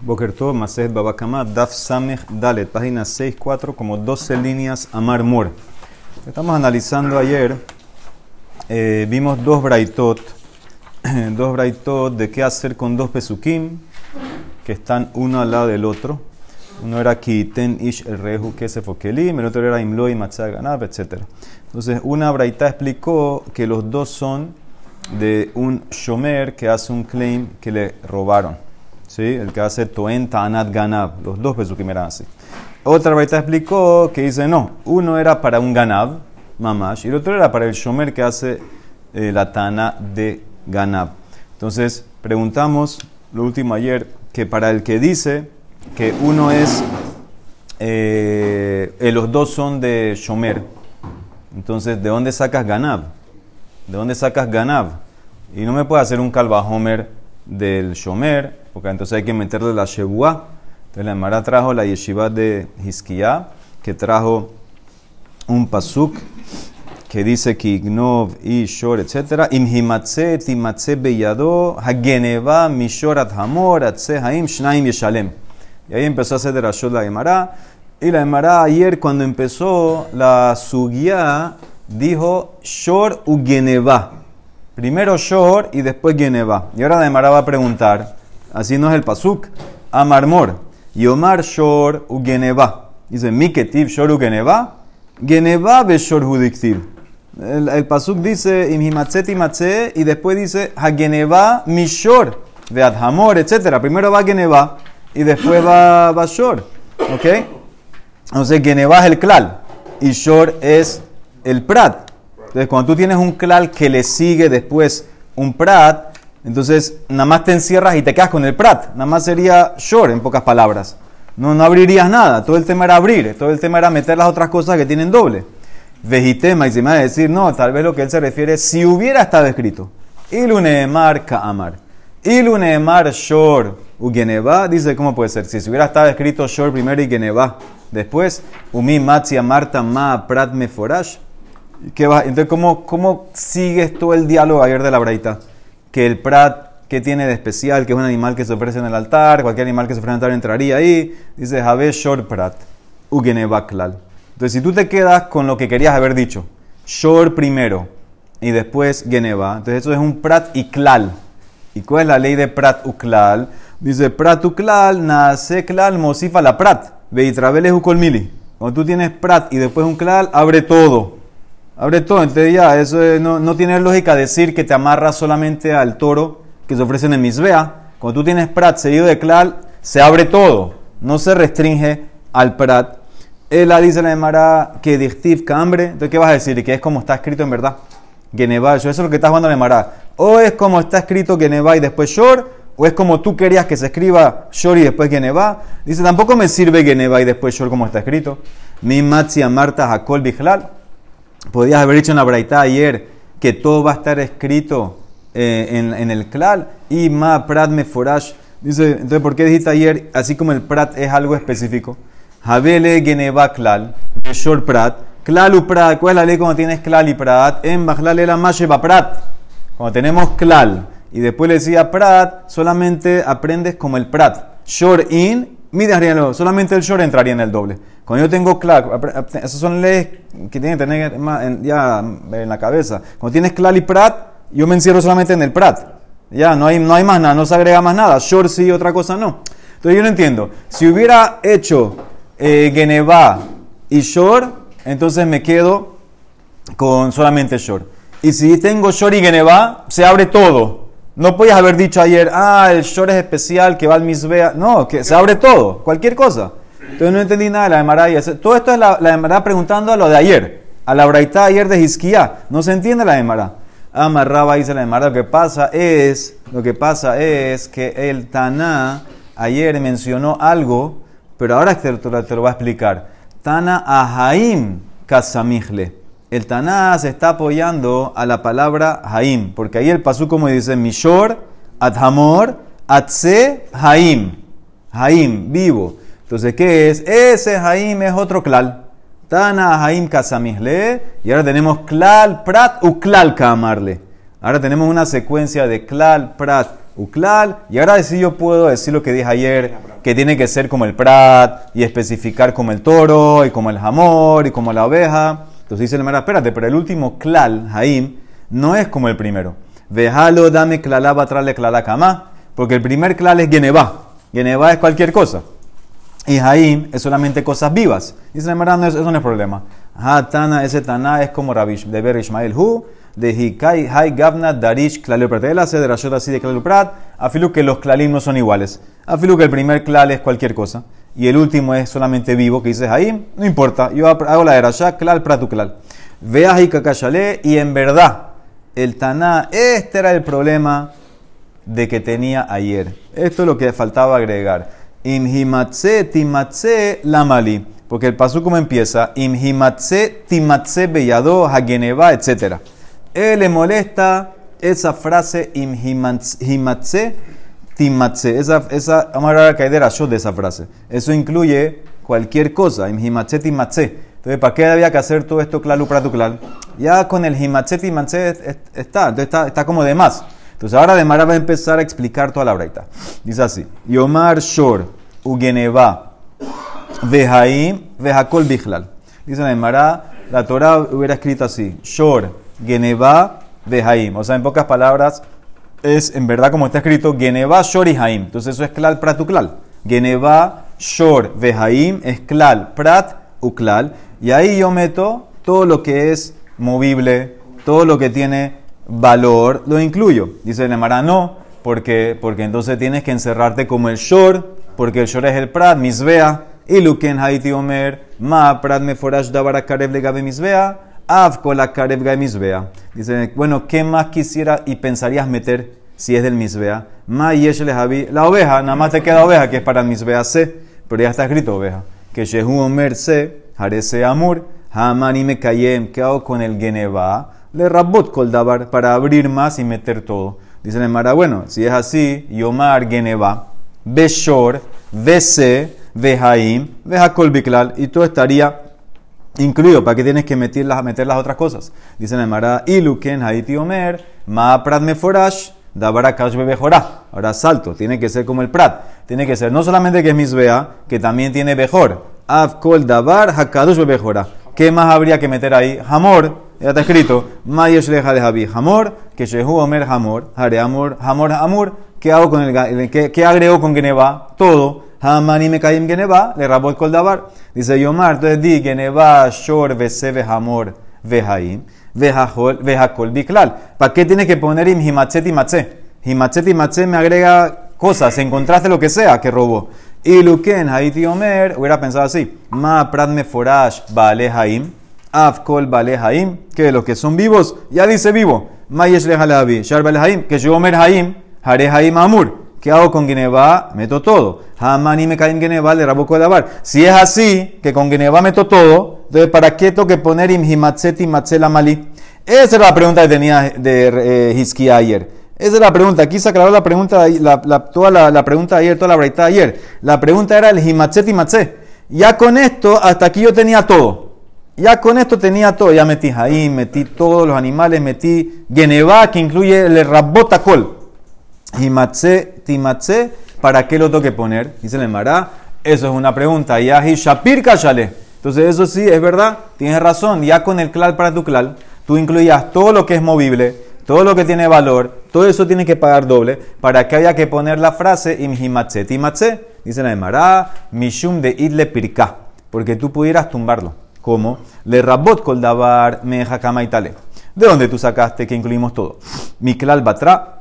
Boker Tov, Mased Babakama, Daf Samech Dalet, página 6-4, como 12 líneas Amar Mor. Estamos analizando ayer, eh, vimos dos braitot, dos braitot de qué hacer con dos pesukim que están uno al lado del otro. Uno era Kiten Ish el Rehu Kesefokelim, el otro era Imloi Matzah Ganab, etc. Entonces, una braita explicó que los dos son de un shomer que hace un claim que le robaron. ¿Sí? el que hace Toen Tanat Ganab, los dos pesukim eran así. Otra vez explicó que dice no, uno era para un Ganab, Mamash, y el otro era para el Shomer que hace eh, la Tana de Ganab. Entonces, preguntamos lo último ayer, que para el que dice que uno es, eh, eh, los dos son de Shomer, entonces, ¿de dónde sacas Ganab? ¿De dónde sacas Ganab? Y no me puede hacer un Homer del Shomer, entonces hay que meterle la Shebuah. Entonces la Emara trajo la yeshiva de Hiskiah, que trajo un pasuk que dice que Ignov y Shor, etc. Imhimatze timatze beyado hageneva mishor hamor atze haim shnaim yeshalem. Y ahí empezó a hacer de la la Emara. Y la Emara ayer cuando empezó la sugia dijo Shor u Geneva. Primero Shor y después Geneva. Y ahora la Emara va a preguntar Así no es el pasuk. Amarmor. Yomar shor u geneva. Dice, mi ketiv shor u geneva. Geneva be shor hudiktiv. El, el pasuk dice, imhimatzet imatze, y después dice, hageneva mishor, de adhamor, etc. Primero va geneva y después va, va shor. ¿Ok? Entonces, geneva es el klal y shor es el prat. Entonces, cuando tú tienes un klal que le sigue después un prat, entonces, nada más te encierras y te quedas con el prat. Nada más sería short, en pocas palabras. No, no abrirías nada. Todo el tema era abrir. Todo el tema era meter las otras cosas que tienen doble. Vejitema, y se me va a decir, no, tal vez lo que él se refiere es si hubiera estado escrito. Ilunemar Kaamar. Ilunemar Shor Ugeneva. Dice, ¿cómo puede ser? Si hubiera estado escrito Shor primero y Geneva después, Umi Matzia Marta Ma Prat Meforash. ¿Qué va? Entonces, ¿cómo, ¿cómo sigues todo el diálogo ayer de la Braita? Que el prat, que tiene de especial? Que es un animal que se ofrece en el altar, cualquier animal que se ofrece en el altar entraría ahí. Dice, Javé Shor Prat, Ugenebaklal. Entonces, si tú te quedas con lo que querías haber dicho, Shor primero y después Geneva, entonces eso es un Prat y Klal. ¿Y cuál es la ley de Prat Uklal? Dice, Prat Uklal, nace Klal, mosifa la Prat, veitrabeles Ukolmili. Cuando tú tienes Prat y después un Klal, abre todo. Abre todo, entonces ya, eso no, tiene lógica decir que te amarras solamente al toro que se ofrece en Misbea. Cuando tú tienes prat seguido de klal, se abre todo, no se restringe al prat. Él dice la Emara que dictiv cambre, entonces ¿qué vas a decir? Que es como está escrito en verdad. Geneva, eso es lo que estás jugando la Emara. O es como está escrito Geneva y después Shor, o es como tú querías que se escriba Shor y después Geneva. Dice, tampoco me sirve Geneva y después Shor como está escrito. Mi Matzi Marta Hakol Bijlal. Podías haber dicho en la Braita ayer que todo va a estar escrito eh, en, el klal. Y ma prat me forash. Dice, entonces, ¿por qué dijiste ayer, así como el prat es algo específico? Javele geneva klal, shor prat. Klal u prat. ¿Cuál es la ley cuando tienes klal y prat? En bajlal la masheba prat. Cuando tenemos klal y después le decía prat, solamente aprendes como el prat. Shor in, midas solamente el shor entraría en el doble. Cuando yo tengo claro, esas son leyes que tienen que tener ya en la cabeza. Cuando tienes clar y prat, yo me encierro solamente en el prat. Ya, no hay, no hay más nada, no se agrega más nada. Short sí, otra cosa no. Entonces yo no entiendo. Si hubiera hecho eh, Geneva y short, entonces me quedo con solamente short. Y si tengo short y Geneva, se abre todo. No podías haber dicho ayer, ah, el short es especial que va al misbea. No, que se abre todo, cualquier cosa. Entonces no entendí nada de la Emara. Todo esto es la, la preguntando a lo de ayer, a la Braita ayer de Hisquía. No se entiende la Emara. Amarraba dice la Emara. Lo que pasa es, lo que pasa es que el Taná ayer mencionó algo, pero ahora te, te, te lo va a explicar. Tana Ahaim Kasamijle. El Taná se está apoyando a la palabra Haim, porque ahí el pasú como dice Mishor, Adhamor, Atse, Haim. Haim, vivo. Entonces, ¿qué es? Ese Jaim es otro klal. Tana Jaim Kasamihle. Y ahora tenemos klal prat u klal kamarle. Ahora tenemos una secuencia de klal prat uklal. Y ahora sí yo puedo decir lo que dije ayer, que tiene que ser como el prat y especificar como el toro y como el jamor y como la oveja. Entonces dice el Mara, espérate, pero el último klal, Haim, no es como el primero. Vejalo, dame klalá, trale klalá kama, porque el primer klal es geneva. Geneva es cualquier cosa. Y Haim es solamente cosas vivas. Dice el Mara, no, eso no es problema. Tana, ese Tana es como Rabish, de Ber Ishmael Hu, de Hikai, Hai Gavna, Darish, Klaluprat. Él hace de Rashot así de Klaluprat, afilu que los Klalim no son iguales. Afilu que el primer Klal es cualquier cosa y el último es solamente vivo, que dices ahí, no importa, yo hago la de Rasha, Klal, Pratu, Klal. Veas y Kakashale, y en verdad, el Taná, este era el problema de que tenía ayer. Esto es lo que faltaba agregar. Imhimatse, timatse, lamali. Porque el paso como empieza, imhimatse, timatse, beyado, hageneva, etc. Él le molesta esa frase imhimatse, timatse. Esa, esa, vamos a hablar que hay de de esa frase. Eso incluye cualquier cosa. Imhimatse, timatse. Entonces, ¿para qué había que hacer todo esto claro para tu clal? Ya con el himatse, timatse está. Entonces está, está como de más. Entonces ahora de Mara va a empezar a explicar toda la braita. Dice así. Yomar Shor, Ugeneva. Vejaim, Vejakol Bichlal. Dice en Mara, la Torah hubiera escrito así: Shor, Geneva, Vejaim. O sea, en pocas palabras, es en verdad como está escrito: Geneva, Shor y Jaim. Entonces eso es klal, prat, uklal. Geneva, Shor, Vejaim es klal, prat, uklal. Y ahí yo meto todo lo que es movible, todo lo que tiene valor, lo incluyo. Dice el Mara, no, porque, porque entonces tienes que encerrarte como el Shor, porque el Shor es el prat, misbea. Y Luken Haiti Omer, Ma Prat Meforash Dabara Karev Legabe Misbea, Av Kola Karev Misbea. Dice, bueno, ¿qué más quisiera y pensarías meter si es del Misbea? Ma Yesh la oveja, nada más te queda oveja, que es para Misbea C, pero ya está escrito oveja. Que Shehu Omer C, Harese Amur, Hamani Me Kayem, ¿qué hago con el Geneva? Le Rabot Koldabar, para abrir más y meter todo. Dice el Mara, bueno, si es así, Yomar Geneva, Beshor, Bese, Vejaim, Vejakol Biklal, y todo estaría incluido. ¿Para qué tienes que meter las, meter las otras cosas? Dice el Mara, Iluken, Haiti Omer, Ma Prat Meforash, Dabara Kash Bebejorá. Ahora salto, tiene que ser como el Prat. Tiene que ser no solamente que es Misbea, que también tiene Bejor. Avkol Dabar, Hakadush Bebejorá. ¿Qué más habría que meter ahí? Hamor, ya está escrito. Mayesh Leja de Javi. Hamor, que Omer Hamor, Hare Amor, Hamor Amur. ¿Qué hago con el, qué, qué agrego con Geneva? Todo. Hamani me caim geneva, le rabot kol davar. Dice Yomar, entonces di geneva, shor, veseve, hamor, vejaim, vejakol, biklal. ¿Para qué tiene que poner im himatzet y matze? Himatzet y matze me agrega cosas, encontraste lo que sea que robó. Y Luken, Haiti Omer, hubiera pensado así: Ma prat me forash, vale haim, afkol vale haim, que los que son vivos, ya dice vivo. Ma yesh le halabi, shar vale haim, que yo Omer haim, hare haim amur. ¿Qué hago con Geneva? Meto todo. Hamani me cae en Geneva, le rabo de lavar. Si es así, que con Geneva meto todo, entonces ¿para qué tengo que poner imhimatzet matzela mali? Esa era la pregunta que tenía de eh, ayer. Esa es la pregunta. Aquí se aclaró la pregunta, la, la, toda la, pregunta de ayer, toda la breita de ayer. La pregunta era el himatzet y matzet. Ya con esto, hasta aquí yo tenía todo. Ya con esto tenía todo. Ya metí ahí, metí todos los animales, metí Geneva, que incluye el rabotacol. Himatse, timatse, ¿para qué lo tengo que poner? Dice el Mará, eso es una pregunta. Yahi Shapir Kashale. Entonces, eso sí, es verdad, tienes razón. Ya con el clal para tu clal, tú incluías todo lo que es movible, todo lo que tiene valor, todo eso tiene que pagar doble para que haya que poner la frase imhimatse, timatse. Dice el Mará, mishum de idle pirka, porque tú pudieras tumbarlo. ¿Cómo? Le rabot kol davar meja kama ¿De dónde tú sacaste que incluimos todo? Mi clal batra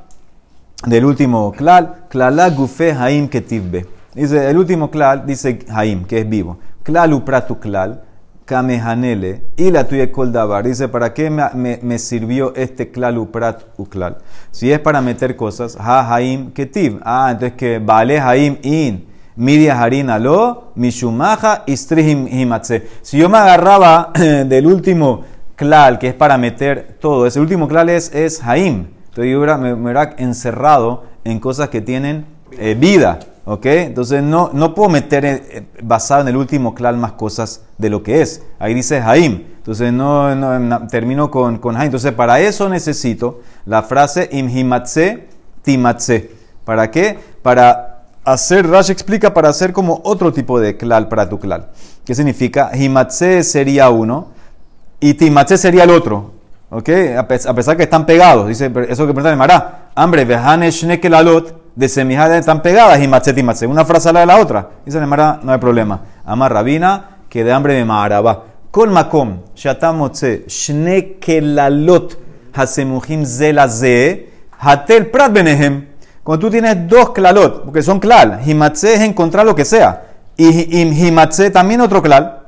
del último klal, gufe haim ketivbe. Dice, el último klal dice haim, que es vivo. Klalu pratu klal, kamehanele, y la tuya koldabar. Dice, ¿para qué me, me, sirvió este klalu prat uklal? Si es para meter cosas, ha haim ketiv. Ah, entonces que vale haim in. Midia harina lo, mishumaja, istrihim himatse. Si yo me agarraba del último klal, que es para meter todo, ese último klal es, es haim. Entonces yo me, hubiera encerrado en cosas que tienen eh, vida. ¿Ok? Entonces no, no puedo meter eh, basado en el último clal más cosas de lo que es. Ahí dice Jaim. Entonces no, termino con, con Jaim. Entonces para eso necesito la frase imhimatse timatse. ¿Para qué? Para hacer, Rashi explica, para hacer como otro tipo de klal para tu klal. ¿Qué significa? Himatse sería uno y timatse sería el otro. ¿Ok? A pesar que están pegados. Dice, eso que pregunta Mará. Hambre, vejane shnekelalot de semijada están pegadas y matzet y Una frase a la de la otra. Dice Mará, no hay problema. Amar rabina, que de hambre de Maharaba. Kol makom, shatamotze, shnekelalot, hasemuhim zelaze, hatel prat benehem. Cuando tú tienes dos klalot, porque son klal, himatze es encontrar lo que sea. Y himatze también otro klal.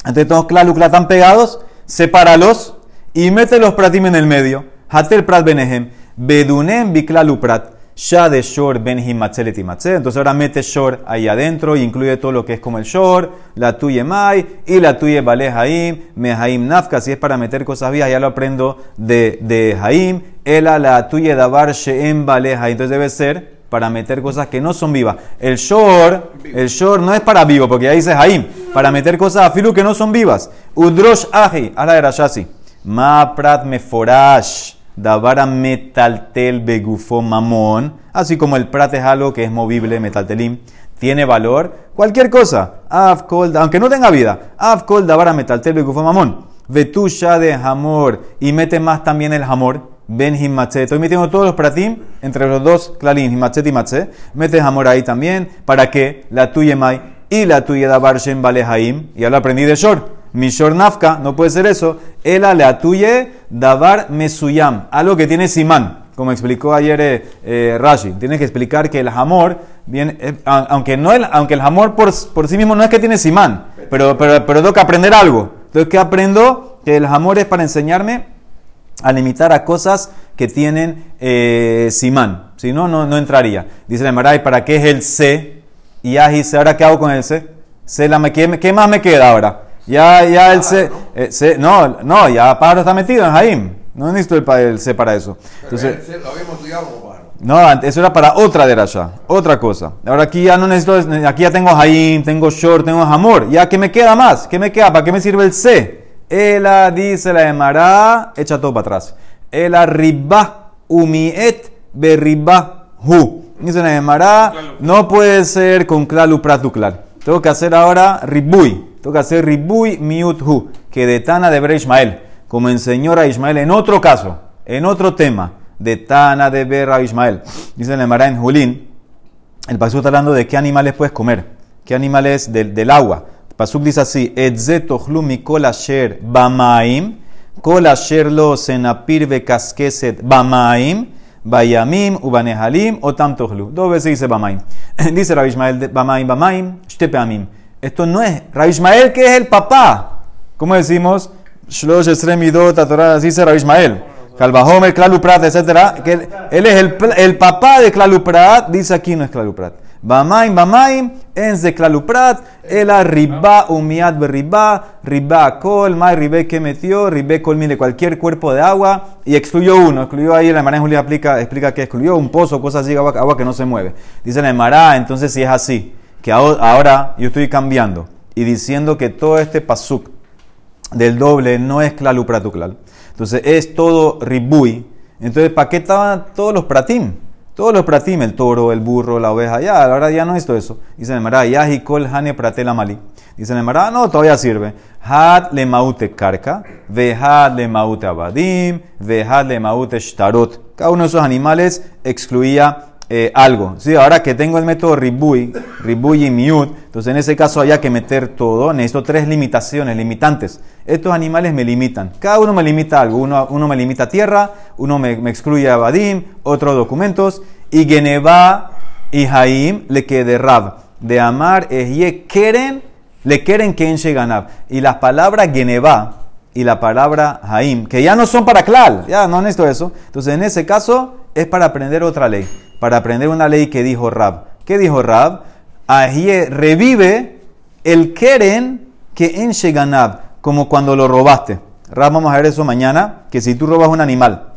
Entonces todos klal y klal están pegados, sepáralos y mete los pratim en el medio. Hatel prat benehem. Bedunem biklalu prat. Ya de shor ben himatzelet Entonces ahora mete shor ahí adentro y incluye todo lo que es como el shor, la tuya mai y la tuya vale haim, me haim nafka. Si es para meter cosas viejas, ya lo aprendo de, de haim. Ela la tuya davar sheem vale. Entonces debe ser para meter cosas que no son vivas. El shor, el shor no es para vivo, porque ya dice haim. Para meter cosas a filu que no son vivas. Udrosh ahi, a la de Ma prat meforash. Davara metaltel begufo mamón, así como el prat es algo que es movible, metaltelim, tiene valor, cualquier cosa, afkol, aunque no tenga vida, afkol davara metaltel begufo mamón, vetusha de hamor, y mete más también el hamor, ben himatze. Estoy metiendo todos los pratim entre los dos klalim, himatze y matze, mete hamor ahí también, para que la tuya mai y la tuya davar shem vale haim, y ya lo aprendí de short. Mishor nafka, no puede ser eso. Ela le atuye davar mesuyam, algo que tiene simán, como explicó ayer eh, eh, Rashi. Tienes que explicar que el amor, bien, eh, aunque, no el, aunque el amor por, por, sí mismo no es que tiene simán, pero, pero, pero tengo aprender algo. Entonces, ¿qué aprendo? Que el amor es para enseñarme a limitar a cosas que tienen simán. Si no, no, no entraría. Dice la Maray, ¿para qué es el C? Y ahora qué hago con el C? ¿C la, ¿qué, ¿Qué más me queda ahora? Ya, ya él eh, se, No, no, ya Pablo está metido en Jaim. No necesito el, el C para eso. Entonces, no, eso era para otra derasha, otra cosa. Ahora aquí ya no necesito, aquí ya tengo Jaim, tengo Short, tengo Hamor. Ya, ¿qué me queda más? ¿Qué me queda? ¿Para qué me sirve el C? Ela dice la Emara, echa todo para atrás. Ela riba umiet berriba hu. Dice la Emara, no puede ser con klalu klal. Tengo que hacer ahora ribui. Toca hacer ribui miut hu, que de Tana de Ismael, como enseñó a Ismael en otro caso, en otro tema, de Tana de Ber a Ismael. Dice el Emara en Julín, el Pasuk está hablando de qué animales puedes comer, qué animales del, del agua. El Pasuk dice así, Etzeto mikol asher bamaim, kol asher lo senapir vekaskeset bamaim, Bayamim, Ubanehalim, o Tohlu. Dos veces dice Bamaim. dice Rabbi Ismael, Bamaim, Bamaim, Shtepeamim. Esto no es. Rabbi Ismael, que es el papá. ¿Cómo decimos? Shlosh Esremidot, así dice Rabbi Ismael. Calvajomer, Klaluprat, etc. Él, es el, el, papá de Klaluprat. Dice aquí no es Klaluprat. Bamaim, Bamaim, en de Klaluprat, el riba, umiat berriba, riba kol, mai ribe que metió, ribe kol mire cualquier cuerpo de agua y excluyó uno. Excluyó ahí, la Mará Julia explica, explica que excluyó un pozo, cosas así, agua, agua que no se mueve. Dice la Mará, entonces si es así que ahora yo estoy cambiando y diciendo que todo este pasuk del doble no es pratuklal. Entonces es todo ribui. Entonces, ¿para qué estaban todos los pratim? Todos los pratim, el toro, el burro, la oveja, ya, ahora ya no es todo eso. Dice el Mará, yahi kol hane pratela mali. Dice el Mará, no, todavía sirve. Had le maute karka, had le maute abadim, had le maute shtarot. Cada uno de esos animales excluía eh, algo. Sí, ahora que tengo el método Ribui, Ribui y Miut, entonces en ese caso haya que meter todo. Necesito tres limitaciones, limitantes. Estos animales me limitan. Cada uno me limita algo. Uno, uno me limita tierra, uno me, excluye a Badim, otros documentos. Y Geneva y Jaim le quede Rab. De amar, ye quieren, le quieren que en ganab. Y las palabras Geneva y la palabra Jaim, que ya no son para Klal, ya no necesito eso. Entonces en ese caso es para aprender otra ley para aprender una ley que dijo Rab. ¿Qué dijo Rab? Ahí revive el keren que en Sheganab, como cuando lo robaste. Rab, vamos a ver eso mañana, que si tú robas un animal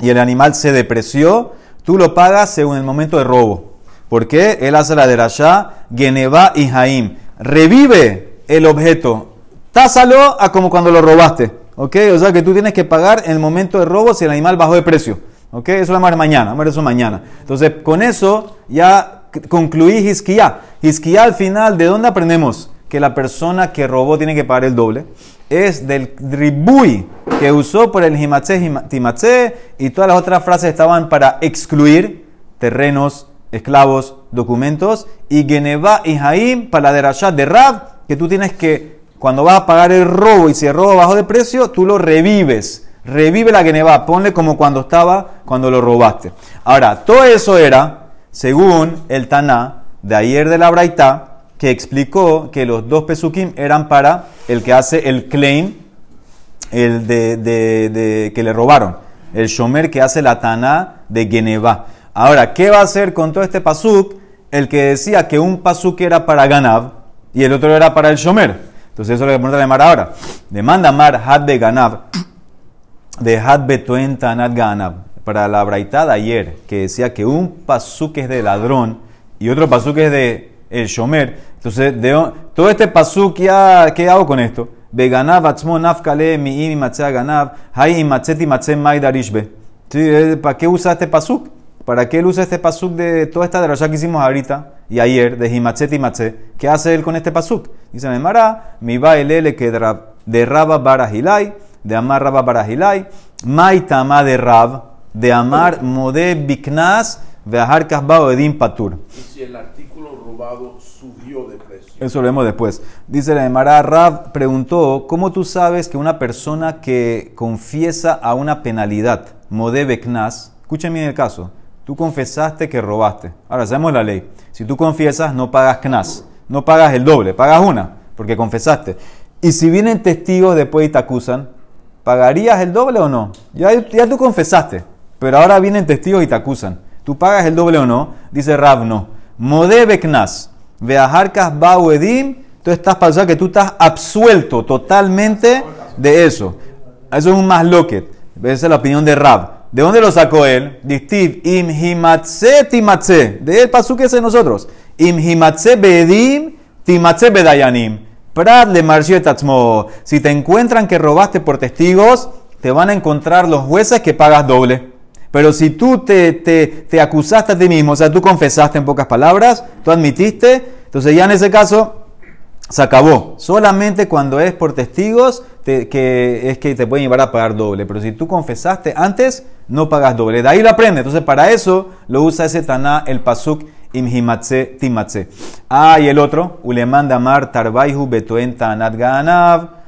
y el animal se depreció, tú lo pagas según el momento de robo. ¿Por qué? Él hace la de Rasha, Geneva y Jaim. Revive el objeto. Tásalo a como cuando lo robaste. ¿Ok? O sea que tú tienes que pagar en el momento de robo si el animal bajó de precio. ¿Ok? Eso vamos a ver mañana. Vamos a ver eso mañana. Entonces, con eso ya concluí Hisquía. Hisquía al final, ¿de dónde aprendemos que la persona que robó tiene que pagar el doble? Es del ribui que usó por el himatze, timatze y todas las otras frases estaban para excluir terrenos, esclavos, documentos y Geneva y Jaim para la de Rab, que tú tienes que, cuando vas a pagar el robo y si el robo bajo de precio, tú lo revives. Revive la Geneva, ponle como cuando estaba cuando lo robaste. Ahora, todo eso era, según el Taná de ayer de la Braita, que explicó que los dos pesukim eran para el que hace el claim, el de, que le robaron, el shomer que hace la Taná de Geneva. Ahora, ¿qué va a hacer con todo este pasuk? El que decía que un pasuk era para Ganav y el otro era para el shomer. Entonces eso es lo que pregunta Mar ahora. Demanda Mar had de Ganav de Had Betuen Tanat Ganab, para la braitada ayer, que decía que un pasuk es de ladrón y otro pasuk es de el shomer. Entonces, de, todo este pasuk, ya, ¿qué hago con esto? Veganab atzmo nafkale mi matzea ganab, hay matzeti matzem maidarishbe. Eh, ¿Para qué usa este pasuk? ¿Para qué él usa este pasuk de toda esta derosha que hicimos ahorita y ayer, de Himatzet y Matze? ¿Qué hace él con este pasuk? Dice, me mara, mi va el ele que de Rabba Barahilai de Amar Rabba Barahilai, Maitama de Rab, de Amar Mode Biknas, Veahar Kasbao Edim Patur. Y si el artículo robado subió de precio. Eso lo vemos después. Dice la Emara, Rab preguntó, ¿cómo tú sabes que una persona que confiesa a una penalidad, Mode Biknas, escúchame en el caso, tú confesaste que robaste. Ahora, sabemos la ley. Si tú confiesas, no pagas Knas, no pagas el doble, pagas una, porque confesaste. Y si vienen testigos después y te acusan, ¿Pagarías el doble o no? Ya, ya tú confesaste, pero ahora vienen testigos y te acusan. ¿Tú pagas el doble o no? Dice Rab, no. Modebe knas, veajarkas edim, tú estás para que tú estás absuelto totalmente de eso. Eso es un más loquet. Esa es la opinión de Rab. ¿De dónde lo sacó él? Distiv, im himatze timatze. De él pasó que es nosotros. Im himatze bedim timatze bedayanim. Si te encuentran que robaste por testigos, te van a encontrar los jueces que pagas doble. Pero si tú te, te, acusaste a ti mismo, o sea, tú confesaste en pocas palabras, tú admitiste, entonces ya en ese caso se acabó. Solamente cuando es por testigos que es que te pueden llevar a pagar doble. Pero si tú confesaste antes, no pagas doble. De ahí lo aprende. Entonces para eso lo usa ese Taná, el Pasuk imhimatze timatze. Ah, y el otro, Uleman damar tarbaihu betoen tanat.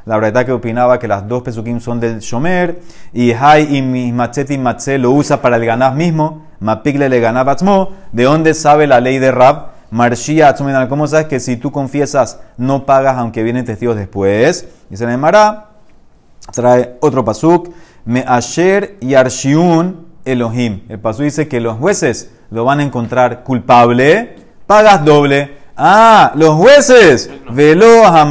La verdad que opinaba que las dos pesukim son del shomer. Y hay imhimatze timatze lo usa para el ganav mismo. Mapigle le ganav atzmo. ¿De dónde sabe la ley de Rab? Marshia atzmoinal. ¿Cómo sabes que si tú confiesas no pagas aunque vienen testigos después? Dice Nemara. Trae otro pasuk. Me asher y Elohim. El pasuk dice que los jueces lo van a encontrar culpable, pagas doble. Ah, los jueces, velo a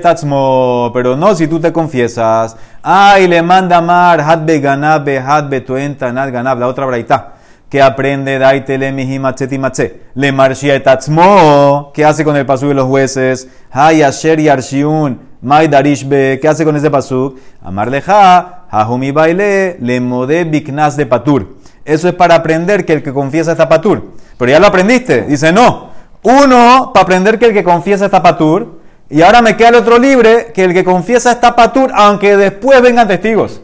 tatzmo, pero no si tú te confiesas. Ah, le manda mar, had ganab, had betuenta, nad ganab, la otra braita. Que aprende daitele mihimatzetimatze. Le tatzmo, ¿qué hace con el pasú de los jueces? Hay asher y arshiun, mai darishbe, ¿qué hace con ese pasú? Amar leja, hahumi baile, le mode biknas de patur. Eso es para aprender que el que confiesa está patur. Pero ya lo aprendiste. Dice, no. Uno, para aprender que el que confiesa está patur. Y ahora me queda el otro libre, que el que confiesa está patur, aunque después vengan testigos.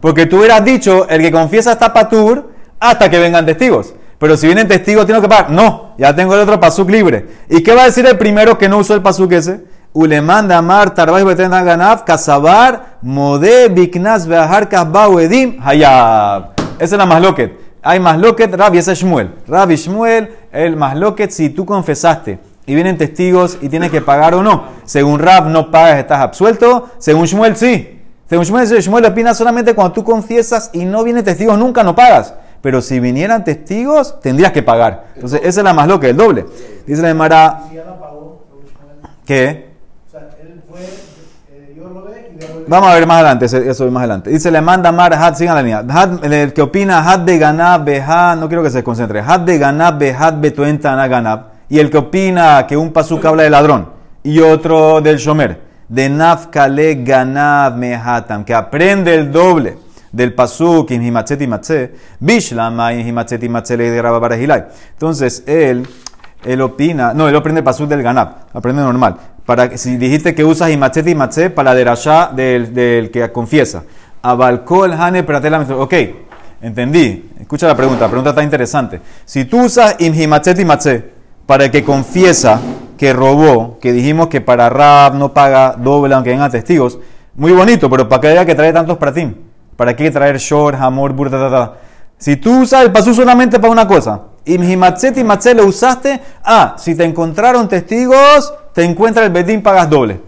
Porque tú hubieras dicho, el que confiesa está patur, hasta que vengan testigos. Pero si vienen testigos, tengo que pagar. No, ya tengo el otro pasuk libre. ¿Y qué va a decir el primero que no usó el pasuk ese? Uleman damar tarbay ganaf kasabar mode biknas beahar kasbau edim hayab. Esa es la masloquet. Hay masloquet, Rab y ese es Shmuel. Rab y Shmuel, el masloquet, si tú confesaste y vienen testigos y tienes que pagar o no. Según Rab no pagas, estás absuelto. Según Shmuel sí. Según Shmuel, Shmuel opina solamente cuando tú confiesas y no vienen testigos, nunca no pagas. Pero si vinieran testigos, tendrías que pagar. Entonces, esa es la más el doble. Dice la Mara. ¿Qué? Vamos a ver más adelante, eso más adelante. Dice, le manda Mar Had, sigan la línea. el que opina Had de Ganab, Behad, no quiero que se concentre. Had de Ganab, Behad, Betuentana Ganab. Y el que opina que un pasuk habla de ladrón y otro del Shomer. De Nafkale Ganab Mehatam, que aprende el doble. del pasuk in himatzet himatze, bishlama in himatzet himatze le de. Entonces, él, él opina, no, él aprende el pasuk del ganab, aprende normal. Para, si dijiste que usas himatzet himatze para la derashá del, del que confiesa. Abalkol hane pratela Ok, entendí. Escucha la pregunta, la pregunta está interesante. Si tú usas imhimatzet himatze para el que confiesa que robó, que dijimos que para Rab no paga doble aunque vengan testigos, muy bonito, pero ¿para qué haya que traer tantos pratim? ¿Para qué traer shor, amor, burda, Si tú usas el pasú solamente para una cosa, y y lo usaste, ah, si te encontraron testigos, te encuentra el bedín, pagas doble.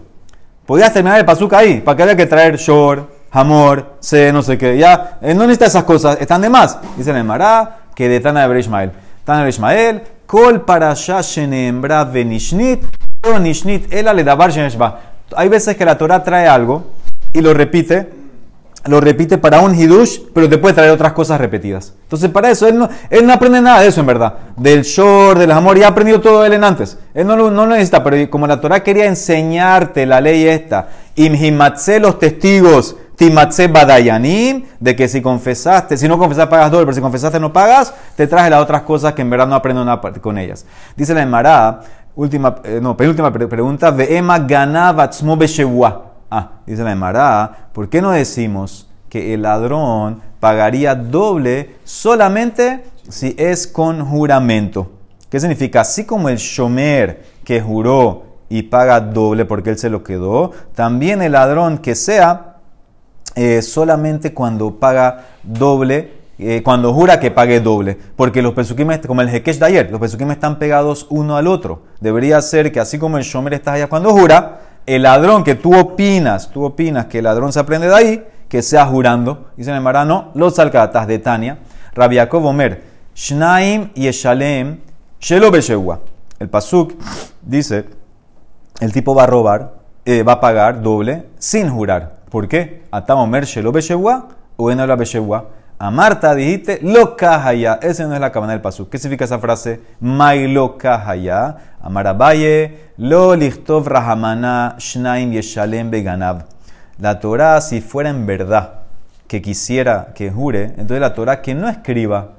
Podías terminar el pasú ahí, para que haya que traer shor, amor, se, no sé qué. Ya, eh, no necesitas esas cosas, están de más. Dice el Mará que de Tana de Ishmael. Tana de Ishmael, Kol para sheneembra venishnit, nishnit ela le Hay veces que la Torah trae algo y lo repite, lo repite para un hidush, pero te puede traer otras cosas repetidas. Entonces, para eso, él no, él no aprende nada de eso, en verdad. Del shor, del amor, ya ha aprendido todo él en antes. Él no, no lo necesita, pero como la Torah quería enseñarte la ley esta, imhimatse los testigos, timatse badayanim, de que si confesaste, si no confesas pagas doble, pero si confesaste no pagas, te traje las otras cosas que en verdad no aprendo nada con ellas. Dice la Emara, última, eh, no, penúltima pregunta, ve'ema ganavatzmo Ah, dice la Emara, ¿por qué no decimos que el ladrón pagaría doble solamente si es con juramento? ¿Qué significa? Así como el shomer que juró y paga doble porque él se lo quedó, también el ladrón que sea eh, solamente cuando paga doble, eh, cuando jura que pague doble. Porque los pesukim, como el Hekesh de ayer, los pesukim están pegados uno al otro. Debería ser que así como el Shomer está allá cuando jura, el ladrón que tú opinas, tú opinas que el ladrón se aprende de ahí, que sea jurando. Dice el Marano, los alcatas de Tania, Rabiakov Omer, Shnaim y Eshalem, Shelo El pasuk dice, el tipo va a robar, eh, va a pagar doble sin jurar. ¿Por qué? Atamomer shelo beshewa o en la beshewa. A Marta dijiste lo kahaya. Esa no es la cabana del pasú. ¿Qué significa esa frase? Mai lo kahaya. Amarabaye lo lichtov rahamana shnaim yeshalem beganab. La Torah, si fuera en verdad que quisiera que jure, entonces la Torah que no escriba,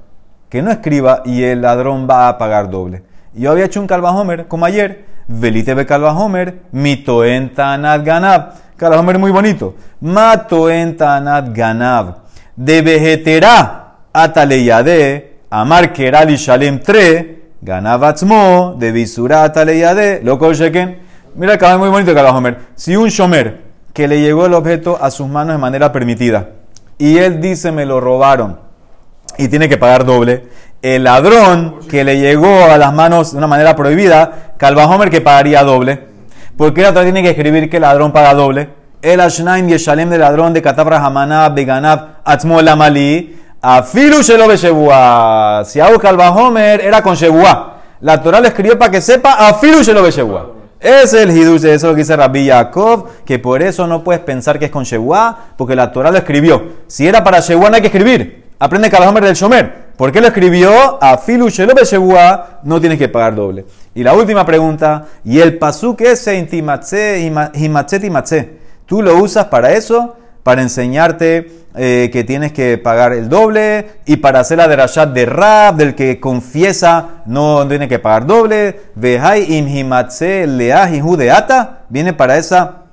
que no escriba y el ladrón va a pagar doble. Yo había hecho un calvajomer como ayer. Velite be calvajomer, mito en ganab. Calahomer muy bonito. Mato en tanat ganav. De vegetera ataleyade. Amar kerali shalem tre. Ganavatzmo. De visura ataleyade. Loco sheken. Mira, acá muy bonito Calahomer. Si un shomer que le llegó el objeto a sus manos de manera permitida y él dice me lo robaron y tiene que pagar doble. El ladrón que le llegó a las manos de una manera prohibida, Calvajomer que pagaría doble. ¿Por qué la tiene que escribir que el ladrón paga doble? El Ashnaim Yeshalem de ladrón de Katabra Hamanab Beganab Atzmo Lamali. Afilu Shelo Beshebua. Si hago Calvajomer era con Shebua. La Torah le escribió para que sepa Afilu Shelo Beshebua. Es el hidush de eso que dice Rabbi Yaakov, que por eso no puedes pensar que es con Shebua, porque la Torah lo escribió. Si era para Shebua no hay que escribir. Aprende Calvajomer del Shomer. ¿Por qué lo escribió? A Filu Shebua no tienes que pagar doble. Y la última pregunta, ¿y el pasuk ese intimatse, timatze? ¿Tú lo usas para eso? Para enseñarte eh, que tienes que pagar el doble y para hacer la derashat de Rab, del que confiesa, no tiene que pagar doble. Vehai im himatze de ata, viene para esa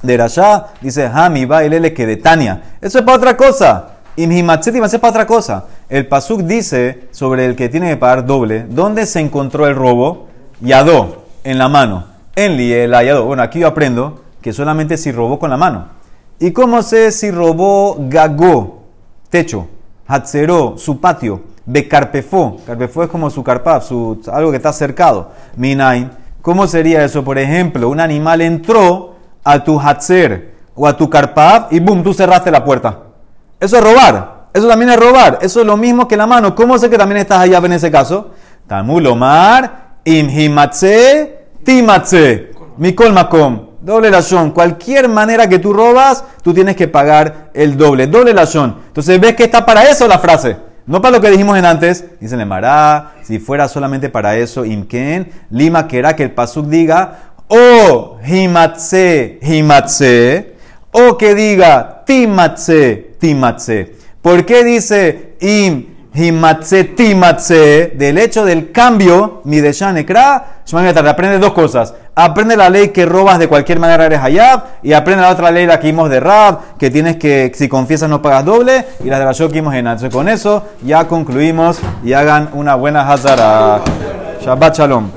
derashat, dice Hami bailele que de Tania. Eso es para otra cosa. Im himatze es para otra cosa. El pasuk dice sobre el que tiene que pagar doble, ¿dónde se encontró el robo? Yadó, en la mano. En la yadó. Bueno, aquí yo aprendo que solamente si robó con la mano. ¿Y cómo sé si robó gagó, techo, hatzeró, su patio, becarpefó? Carpefó es como su carpaf, su, algo que está cercado. Minain. ¿Cómo sería eso? Por ejemplo, un animal entró a tu hatzer o a tu carpaf y boom, tú cerraste la puerta. Eso es robar. Eso también es robar. Eso es lo mismo que la mano. ¿Cómo sé que también estás allá en ese caso? Tamulomar, imhimatze, timatze, mikol makom. Doble razón. Cualquier manera que tú robas, tú tienes que pagar el doble. Doble razón. Entonces, ¿ves que está para eso la frase? No para lo que dijimos en antes. Dice Mará, si fuera solamente para eso, imken, lima querá que el pasuk diga, o himatse, himatse, O que diga timatse, timatse. ¿Por qué dice im himatse timatse? Del hecho del cambio, mi de Shanekra, aprende dos cosas. Aprende la ley que robas de cualquier manera eres hayab y aprende la otra ley, la que vimos de Rab, que tienes que, si confiesas no pagas doble, y la de la Shok vimos en Entonces con eso ya concluimos y hagan una buena Hazara. Shabbat Shalom.